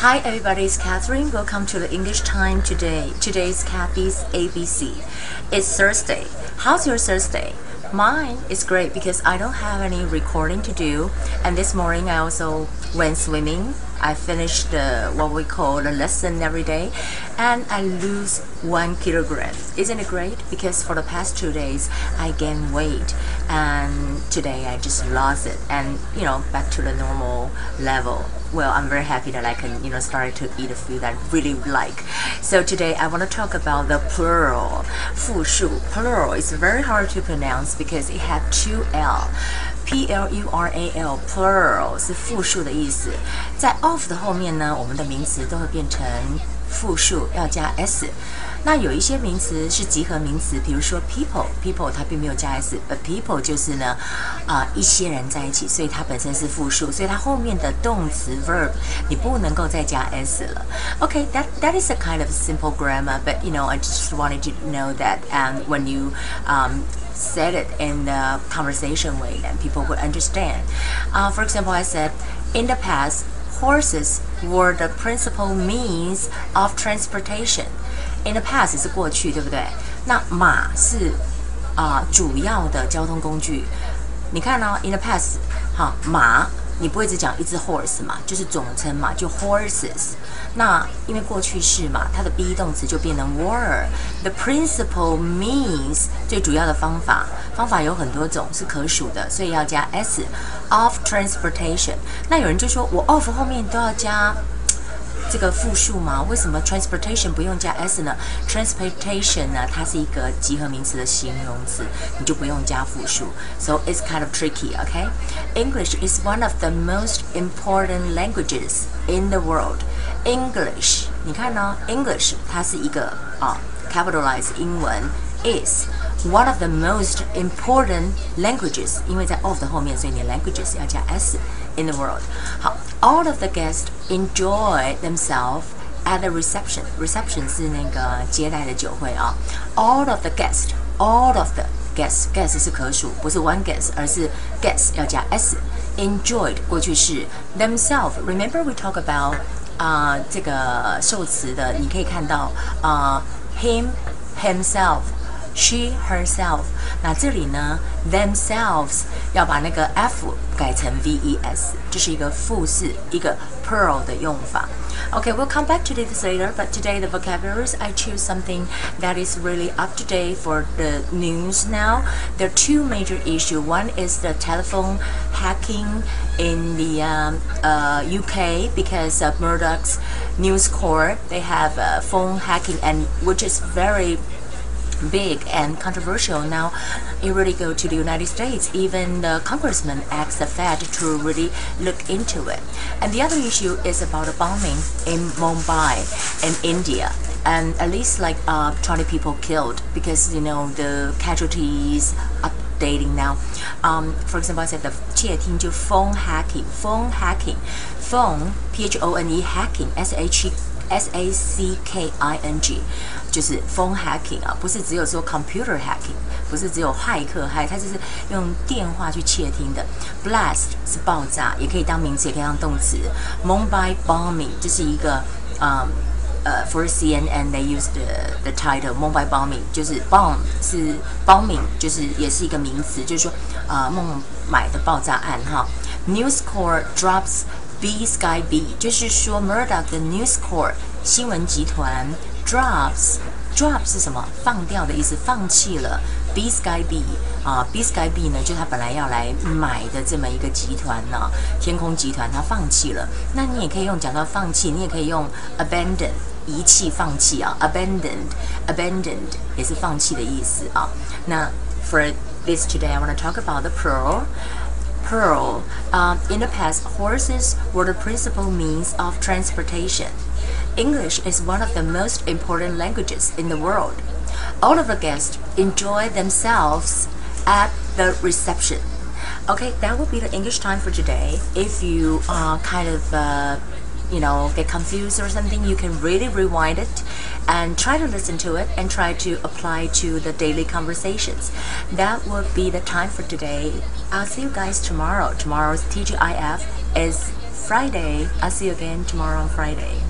Hi everybody, it's Catherine. Welcome to the English Time today. Today's Kathy's ABC. It's Thursday. How's your Thursday? Mine is great because I don't have any recording to do. And this morning I also went swimming. I finished the what we call the lesson every day and I lose one kilogram. Isn't it great? Because for the past two days I gained weight and today I just lost it and you know back to the normal level well i'm very happy that i can you know start to eat a food that i really like so today i want to talk about the plural 复数 plural is very hard to pronounce because it has two l P L U R A L plural 是复数的意思，在 of 的后面呢，我们的名词都会变成复数，要加 s。那有一些名词是集合名词，比如说 people，people 它并没有加 s，but people 就是呢，啊一些人在一起，所以它本身是复数，所以它后面的动词 verb 你不能够再加 s 了。OK，that that is a kind of simple grammar，but you know I just wanted to know that and when you um said it in the conversation way, then people would understand. Uh, for example, I said, in the past, horses were the principal means of transportation. In the past 是过去，对不对？那马是啊、呃、主要的交通工具。你看呢、哦、，in the past，好马， 你不会只讲一只 horse 嘛，就是总称嘛，就 horses。那因为过去式嘛，它的 be 动词就变成 were。The principal means 最主要的方法，方法有很多种是可数的，所以要加 s of transportation。那有人就说我 of 后面都要加。这个复数吗？为什么 transportation 不用加 s 呢？transportation 呢，它是一个集合名词的形容词，你就不用加复数。So it's kind of tricky, okay? English is one of the most important languages in the world. English，你看呢？English 它是一个啊 capitalize 英文 is one of the most important languages，因为在 of 的后面，所以你 languages 要加 s in the world. 好，all of the guests enjoy themselves at the reception. Reception 是那个接待的酒会啊。All of the guests, all of the guests, guests 是可数，不是 one guest，而是 guests 要加 s. Enjoyed 过去式 themselves. Remember we talk about 啊、这个受词的，你可以看到啊、him, himself. She herself，那这里呢，themselves 要把那个 f 改成 v-e-s，这是一个复式，一个 plural 的用法。Okay, we'll come back to this later, but today the vocabularies I choose something that is really up to date for the news now. There are two major issues. One is the telephone hacking in the um, uh, UK because of Murdoch's News Corp. They have uh, phone hacking, and which is very big and controversial now it really go to the United States even the congressman asked the Fed to really look into it and the other issue is about a bombing in Mumbai in India and at least like uh, 20 people killed because you know the casualties updating now um, for example I said the 窃听就 phone hacking phone hacking phone P H O N E hacking S H E S A C K I N G，就是 phone hacking 啊，不是只有说 computer hacking，不是只有骇客害，它就是用电话去窃听的。Blast 是爆炸，也可以当名词，也可以当动词。Mumbai bombing 就是一个啊呃、uh,，for CNN they use the the title Mumbai bombing，就是 bomb 是 bombing，就是也是一个名词，就是说啊、呃、孟买的爆炸案哈。News Corp drops B Sky B，就是说 Murdoch 的 News Corp 新闻集团 drops drops 是什么？放掉的意思，放弃了 B Sky B 啊，B Sky B 呢，就他本来要来买的这么一个集团呢，天空集团，他放弃了。那你也可以用讲到放弃，你也可以用 abandon 遗弃、放弃啊，abandoned abandoned 也是放弃的意思啊。那 for this today I want to talk about the pro Pearl. Um, in the past, horses were the principal means of transportation. English is one of the most important languages in the world. All of the guests enjoy themselves at the reception. Okay, that will be the English time for today. If you are kind of uh, you know get confused or something you can really rewind it and try to listen to it and try to apply to the daily conversations that would be the time for today i'll see you guys tomorrow tomorrow's tgif is Friday. I'll see you again tomorrow on Friday.